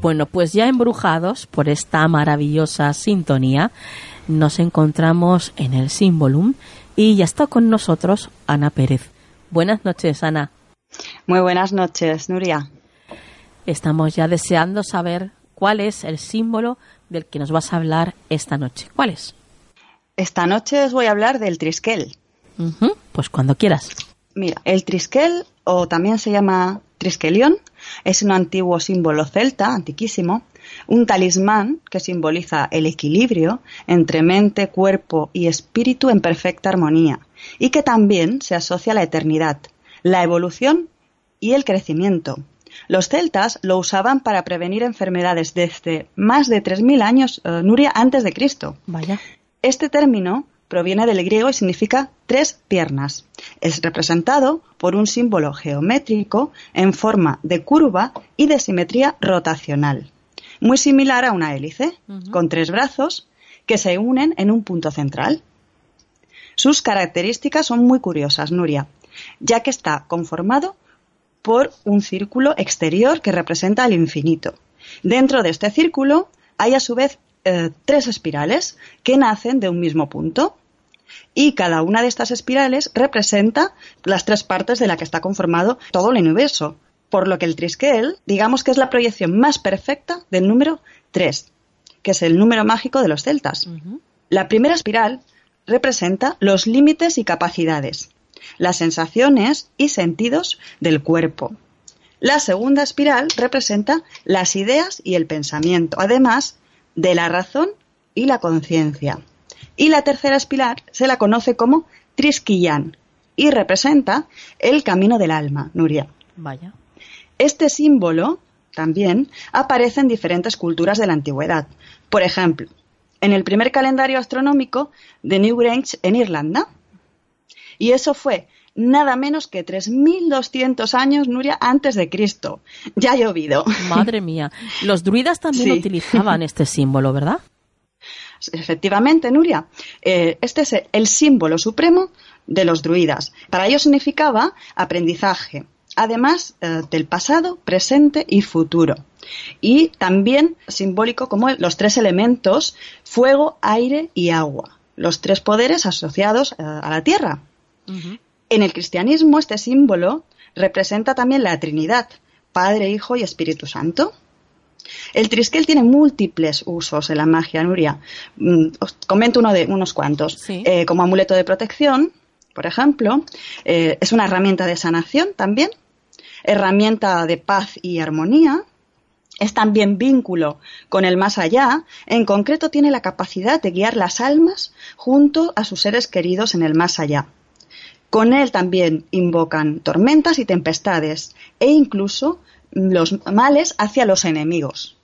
Bueno, pues ya embrujados por esta maravillosa sintonía, nos encontramos en el Symbolum y ya está con nosotros Ana Pérez. Buenas noches, Ana. Muy buenas noches, Nuria. Estamos ya deseando saber cuál es el símbolo del que nos vas a hablar esta noche. ¿Cuál es? Esta noche os voy a hablar del trisquel. Pues cuando quieras. Mira, el trisquel, o también se llama trisquelión, es un antiguo símbolo celta, antiquísimo, un talismán que simboliza el equilibrio entre mente, cuerpo y espíritu en perfecta armonía, y que también se asocia a la eternidad, la evolución y el crecimiento. Los celtas lo usaban para prevenir enfermedades desde más de 3.000 años, eh, Nuria, antes de Cristo. Vaya. Este término proviene del griego y significa tres piernas. Es representado por un símbolo geométrico en forma de curva y de simetría rotacional, muy similar a una hélice, con tres brazos que se unen en un punto central. Sus características son muy curiosas, Nuria, ya que está conformado por un círculo exterior que representa el infinito. Dentro de este círculo hay a su vez eh, tres espirales que nacen de un mismo punto y cada una de estas espirales representa las tres partes de la que está conformado todo el universo. Por lo que el trisquel, digamos que es la proyección más perfecta del número 3, que es el número mágico de los celtas. La primera espiral representa los límites y capacidades, las sensaciones y sentidos del cuerpo. La segunda espiral representa las ideas y el pensamiento. Además, de la razón y la conciencia. Y la tercera espiral se la conoce como Trisquillán y representa el camino del alma, Nuria. Vaya. Este símbolo también aparece en diferentes culturas de la antigüedad. Por ejemplo, en el primer calendario astronómico de Newgrange en Irlanda. Y eso fue nada menos que 3.200 años, Nuria, antes de Cristo. Ya ha llovido. Madre mía. Los druidas también utilizaban este símbolo, ¿verdad? Efectivamente, Nuria. Eh, este es el símbolo supremo de los druidas. Para ellos significaba aprendizaje, además eh, del pasado, presente y futuro. Y también simbólico como los tres elementos, fuego, aire y agua, los tres poderes asociados eh, a la tierra. En el cristianismo este símbolo representa también la Trinidad, Padre, Hijo y Espíritu Santo. El trisquel tiene múltiples usos en la magia, Nuria. Mm, os comento uno de, unos cuantos. Eh, como amuleto de protección, por ejemplo, eh, es una herramienta de sanación también, herramienta de paz y armonía, es también vínculo con el más allá, en concreto tiene la capacidad de guiar las almas junto a sus seres queridos en el más allá. Con él también invocan tormentas y tempestades e incluso los males hacia los enemigos.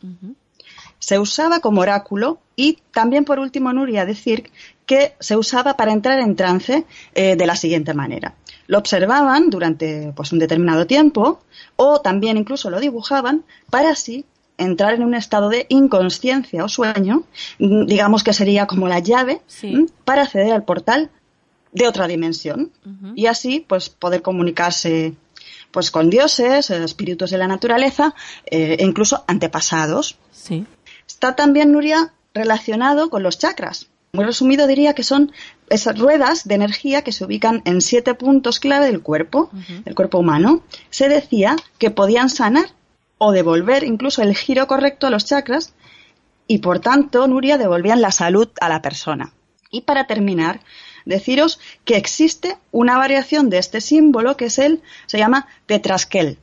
Se usaba como oráculo y también, por último, Nuria, decir que se usaba para entrar en trance eh, de la siguiente manera. Lo observaban durante pues, un determinado tiempo o también incluso lo dibujaban para así entrar en un estado de inconsciencia o sueño, digamos que sería como la llave para acceder al portal de otra dimensión y así pues poder comunicarse pues con dioses, espíritus de la naturaleza eh, e incluso antepasados. Sí. Está también Nuria relacionado con los chakras. Muy resumido diría que son esas ruedas de energía que se ubican en siete puntos clave del cuerpo, del cuerpo humano. Se decía que podían sanar o devolver incluso el giro correcto a los chakras y por tanto, Nuria, devolvían la salud a la persona. Y para terminar, deciros que existe una variación de este símbolo que es el, se llama tetrasquel.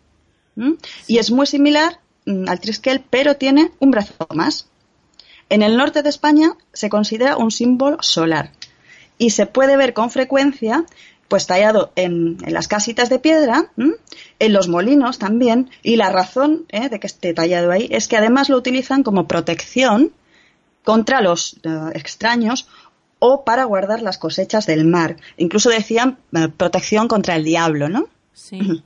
Y es muy similar mm, al trisquel, pero tiene un brazo más. En el norte de España se considera un símbolo solar y se puede ver con frecuencia pues tallado en, las casitas de piedra, en los molinos también, y la razón ¿eh? de que esté tallado ahí es que además lo utilizan como protección contra los eh, extraños o para guardar las cosechas del mar. Incluso decían eh, protección contra el diablo, ¿no? Sí.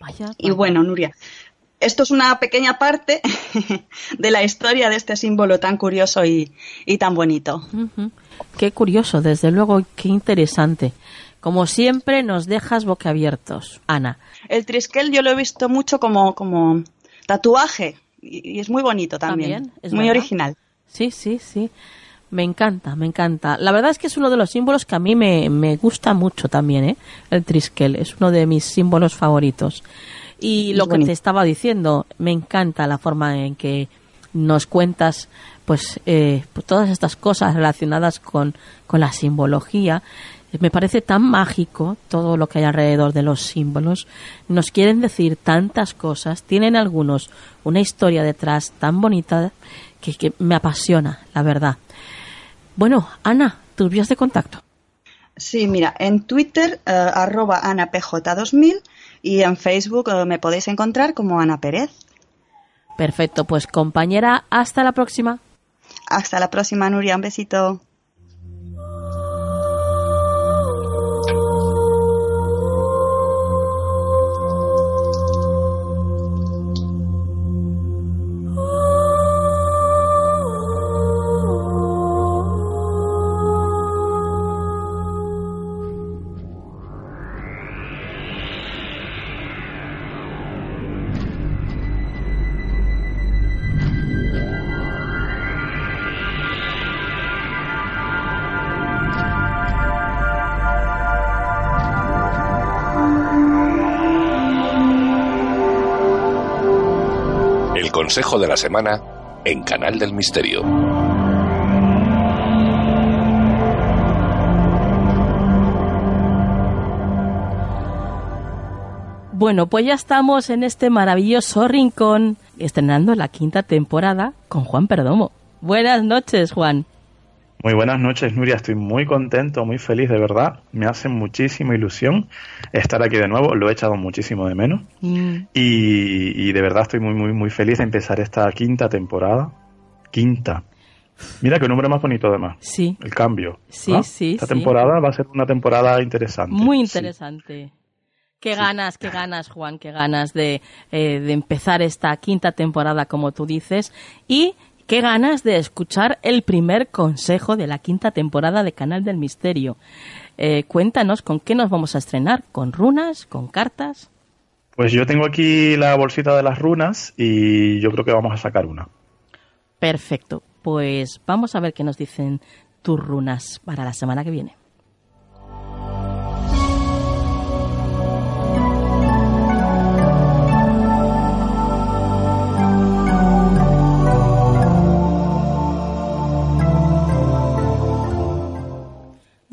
Vaya, Y bueno, Nuria, esto es una pequeña parte de la historia de este símbolo tan curioso y, tan bonito. Qué curioso, desde luego, qué interesante. Como siempre, nos dejas boquiabiertos, Ana. El triskel yo lo he visto mucho como, como tatuaje y, es muy bonito también. es muy original. Sí, sí, sí. Me encanta, me encanta. La verdad es que es uno de los símbolos que a mí me, me gusta mucho también, ¿eh? El triskel es uno de mis símbolos favoritos. Y lo que te estaba diciendo, me encanta la forma en que nos cuentas pues, eh, pues todas estas cosas relacionadas con, con la simbología. Me parece tan mágico todo lo que hay alrededor de los símbolos. Nos quieren decir tantas cosas, tienen algunos una historia detrás tan bonita que, que me apasiona, la verdad. Bueno, Ana, tus vías de contacto. Sí, mira, en Twitter, eh, arroba AnaPJ2000 y en Facebook eh, me podéis encontrar como Ana Pérez. Perfecto, pues compañera, hasta la próxima. Hasta la próxima, Nuria, un besito. Consejo de la Semana en Canal del Misterio. Bueno, pues ya estamos en este maravilloso rincón estrenando la quinta temporada con Juan Perdomo. Buenas noches, Juan. Muy buenas noches, Nuria. Estoy muy contento, muy feliz, de verdad. Me hace muchísima ilusión estar aquí de nuevo. Lo he echado muchísimo de menos. Mm. Y, de verdad estoy muy, muy, muy feliz de empezar esta quinta temporada. Quinta. Mira qué nombre más bonito, además. Sí. El cambio. Sí, sí. Esta temporada va a ser una temporada interesante. Muy interesante. Qué ganas, qué ganas, Juan, qué ganas de, eh, de empezar esta quinta temporada, como tú dices. Y Qué ganas de escuchar el primer consejo de la quinta temporada de Canal del Misterio. Eh, cuéntanos con qué nos vamos a estrenar, con runas, con cartas. Pues yo tengo aquí la bolsita de las runas y yo creo que vamos a sacar una. Perfecto, pues vamos a ver qué nos dicen tus runas para la semana que viene.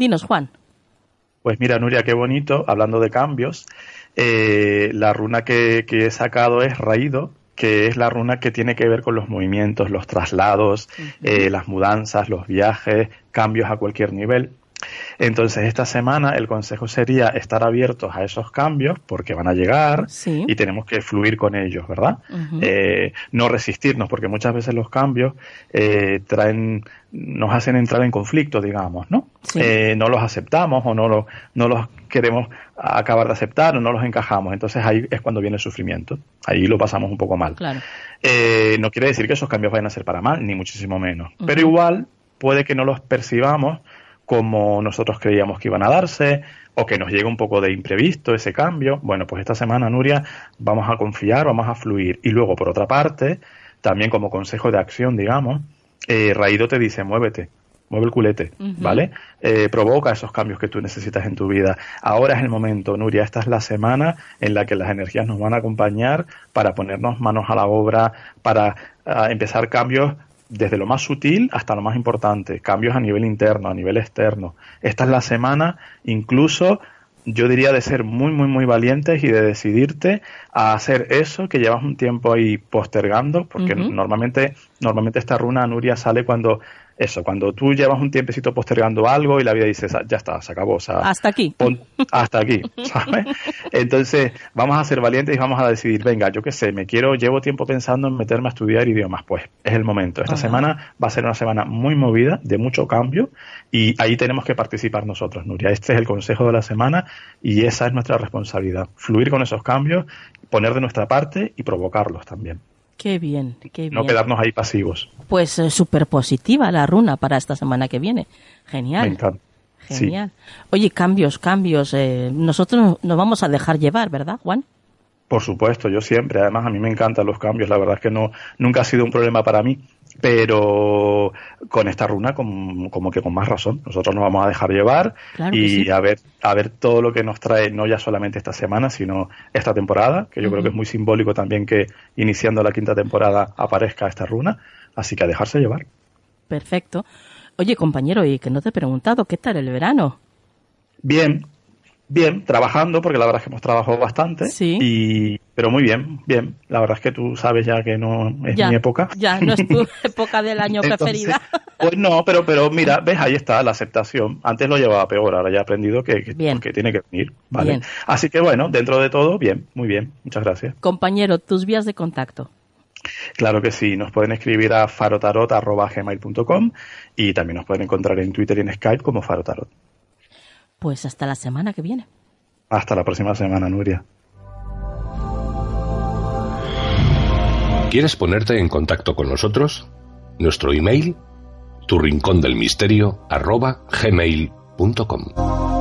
Dinos, Juan. Pues mira, Nuria, qué bonito, hablando de cambios. Eh, la runa que, he sacado es Raído, que es la runa que tiene que ver con los movimientos, los traslados, eh, las mudanzas, los viajes, cambios a cualquier nivel. Entonces, esta semana el consejo sería estar abiertos a esos cambios porque van a llegar y tenemos que fluir con ellos, ¿verdad? Eh, no resistirnos, porque muchas veces los cambios eh, traen, nos hacen entrar en conflicto, digamos, ¿no? Eh, no los aceptamos o no, lo, no los queremos acabar de aceptar o no los encajamos. Entonces ahí es cuando viene el sufrimiento. Ahí lo pasamos un poco mal. no quiere decir que esos cambios vayan a ser para mal, ni muchísimo menos. Pero igual puede que no los percibamos como nosotros creíamos que iban a darse o que nos llega un poco de imprevisto ese cambio. Bueno, pues esta semana, Nuria, vamos a confiar, vamos a fluir. Y luego, por otra parte, también como consejo de acción, digamos, eh, Raído te dice, muévete, mueve el culete, ¿vale? Eh, provoca esos cambios que tú necesitas en tu vida. Ahora es el momento, Nuria, esta es la semana en la que las energías nos van a acompañar para ponernos manos a la obra, para ah, empezar cambios desde lo más sutil hasta lo más importante, cambios a nivel interno, a nivel externo. Esta es la semana incluso yo diría de ser muy, muy, muy valientes y de decidirte a hacer eso que llevas un tiempo ahí postergando, porque normalmente, normalmente esta runa Nuria sale cuando eso, cuando tú llevas un tiempecito postergando algo y la vida dice, ya está, se acabó. O sea, hasta aquí. hasta aquí, ¿sabes? Entonces, vamos a ser valientes y vamos a decidir, venga, yo qué sé, me quiero, llevo tiempo pensando en meterme a estudiar idiomas. Pues es el momento. Esta semana va a ser una semana muy movida, de mucho cambio, y ahí tenemos que participar nosotros, Nuria. Este es el consejo de la semana y esa es nuestra responsabilidad. Fluir con esos cambios, poner de nuestra parte y provocarlos también. Qué bien, qué bien. No quedarnos ahí pasivos. Pues eh, súper positiva la runa para esta semana que viene. Genial. Me encanta. Genial. Oye, cambios, cambios. Eh, nosotros nos vamos a dejar llevar, ¿verdad, Juan? Por supuesto, yo siempre. Además, a mí me encantan los cambios. La verdad es que no nunca ha sido un problema para mí. Pero con esta runa, como, que con más razón. Nosotros nos vamos a dejar llevar y a ver a ver todo lo que nos trae, no ya solamente esta semana, sino esta temporada, que yo creo que es muy simbólico también que iniciando la quinta temporada aparezca esta runa. Así que a dejarse llevar. Perfecto. Oye, compañero, y que no te he preguntado, ¿qué tal el verano? Bien, Bien, trabajando, porque la verdad es que hemos trabajado bastante. Sí. Y, pero muy bien, bien. La verdad es que tú sabes ya que no es mi época. Ya, no es tu época del año preferida. Pues no, pero, pero mira, ves, ahí está la aceptación. Antes lo llevaba peor, ahora ya he aprendido que, que, tiene que venir. ¿vale? Así que bueno, dentro de todo, bien, muy bien. Muchas gracias. Compañero, tus vías de contacto. Claro que sí, nos pueden escribir a farotarot.gmail.com y también nos pueden encontrar en Twitter y en Skype como farotarot. Pues hasta la semana que viene. Hasta la próxima semana, Nuria. ¿Quieres ponerte en contacto con nosotros? Nuestro email, tu rincón del misterio, arroba gmail.com.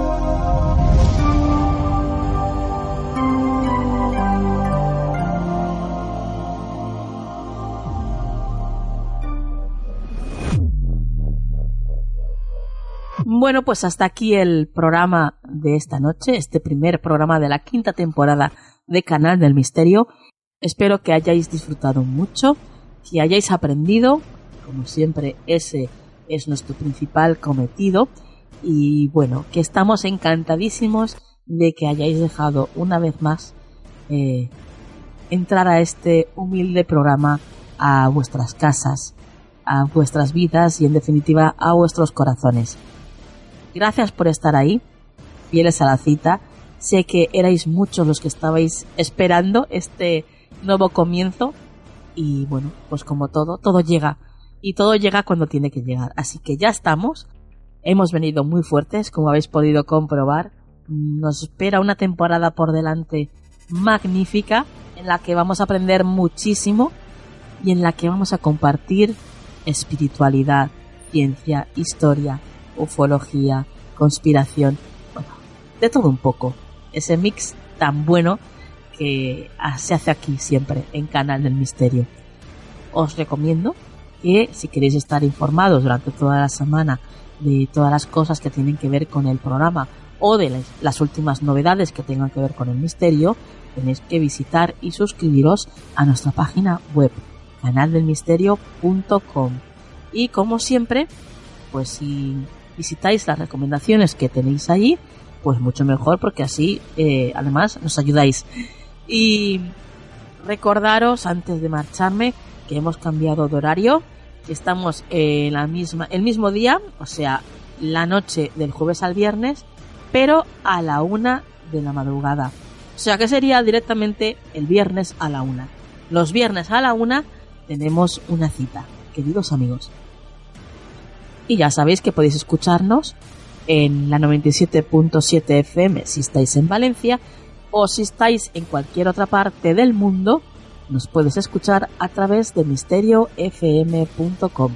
Bueno, pues hasta aquí el programa de esta noche, este primer programa de la quinta temporada de Canal del Misterio. Espero que hayáis disfrutado mucho, que hayáis aprendido, como siempre ese es nuestro principal cometido, y bueno, que estamos encantadísimos de que hayáis dejado una vez más eh, entrar a este humilde programa a vuestras casas, a vuestras vidas y en definitiva a vuestros corazones. Gracias por estar ahí, fieles a la cita. Sé que erais muchos los que estabais esperando este nuevo comienzo y bueno, pues como todo, todo llega y todo llega cuando tiene que llegar. Así que ya estamos. Hemos venido muy fuertes, como habéis podido comprobar. Nos espera una temporada por delante magnífica en la que vamos a aprender muchísimo y en la que vamos a compartir espiritualidad, ciencia, historia, ufología, conspiración, bueno, de todo un poco. Ese mix tan bueno que se hace aquí siempre en Canal del Misterio. Os recomiendo que si queréis estar informados durante toda la semana de todas las cosas que tienen que ver con el programa o de las últimas novedades que tengan que ver con el misterio, tenéis que visitar y suscribiros a nuestra página web canaldelmisterio.com. Y como siempre, pues si visitáis las recomendaciones que tenéis ahí, pues mucho mejor porque así eh, además nos ayudáis. Y recordaros antes de marcharme que hemos cambiado de horario, que estamos en la misma, el mismo día, o sea, la noche del jueves al viernes, pero a la una de la madrugada. O sea que sería directamente el viernes a la una. Los viernes a la una tenemos una cita, queridos amigos. Y ya sabéis que podéis escucharnos en la 97.7 FM si estáis en Valencia o si estáis en cualquier otra parte del mundo, nos puedes escuchar a través de misteriofm.com.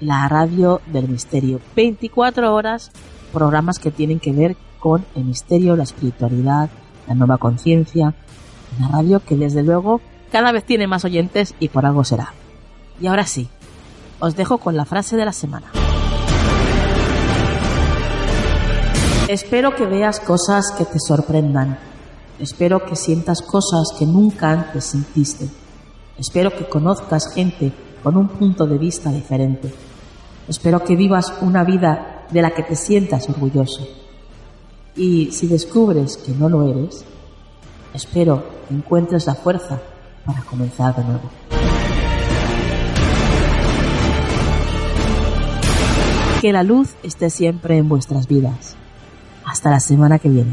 La radio del misterio. 24 horas, programas que tienen que ver con el misterio, la espiritualidad, la nueva conciencia. Una radio que desde luego cada vez tiene más oyentes y por algo será. Y ahora sí, os dejo con la frase de la semana. Espero que veas cosas que te sorprendan. Espero que sientas cosas que nunca antes sentiste. Espero que conozcas gente con un punto de vista diferente. Espero que vivas una vida de la que te sientas orgulloso. Y si descubres que no lo eres, espero que encuentres la fuerza para comenzar de nuevo. Que la luz esté siempre en vuestras vidas. Hasta la semana que viene.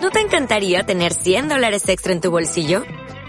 ¿No te encantaría tener 100 dólares extra en tu bolsillo?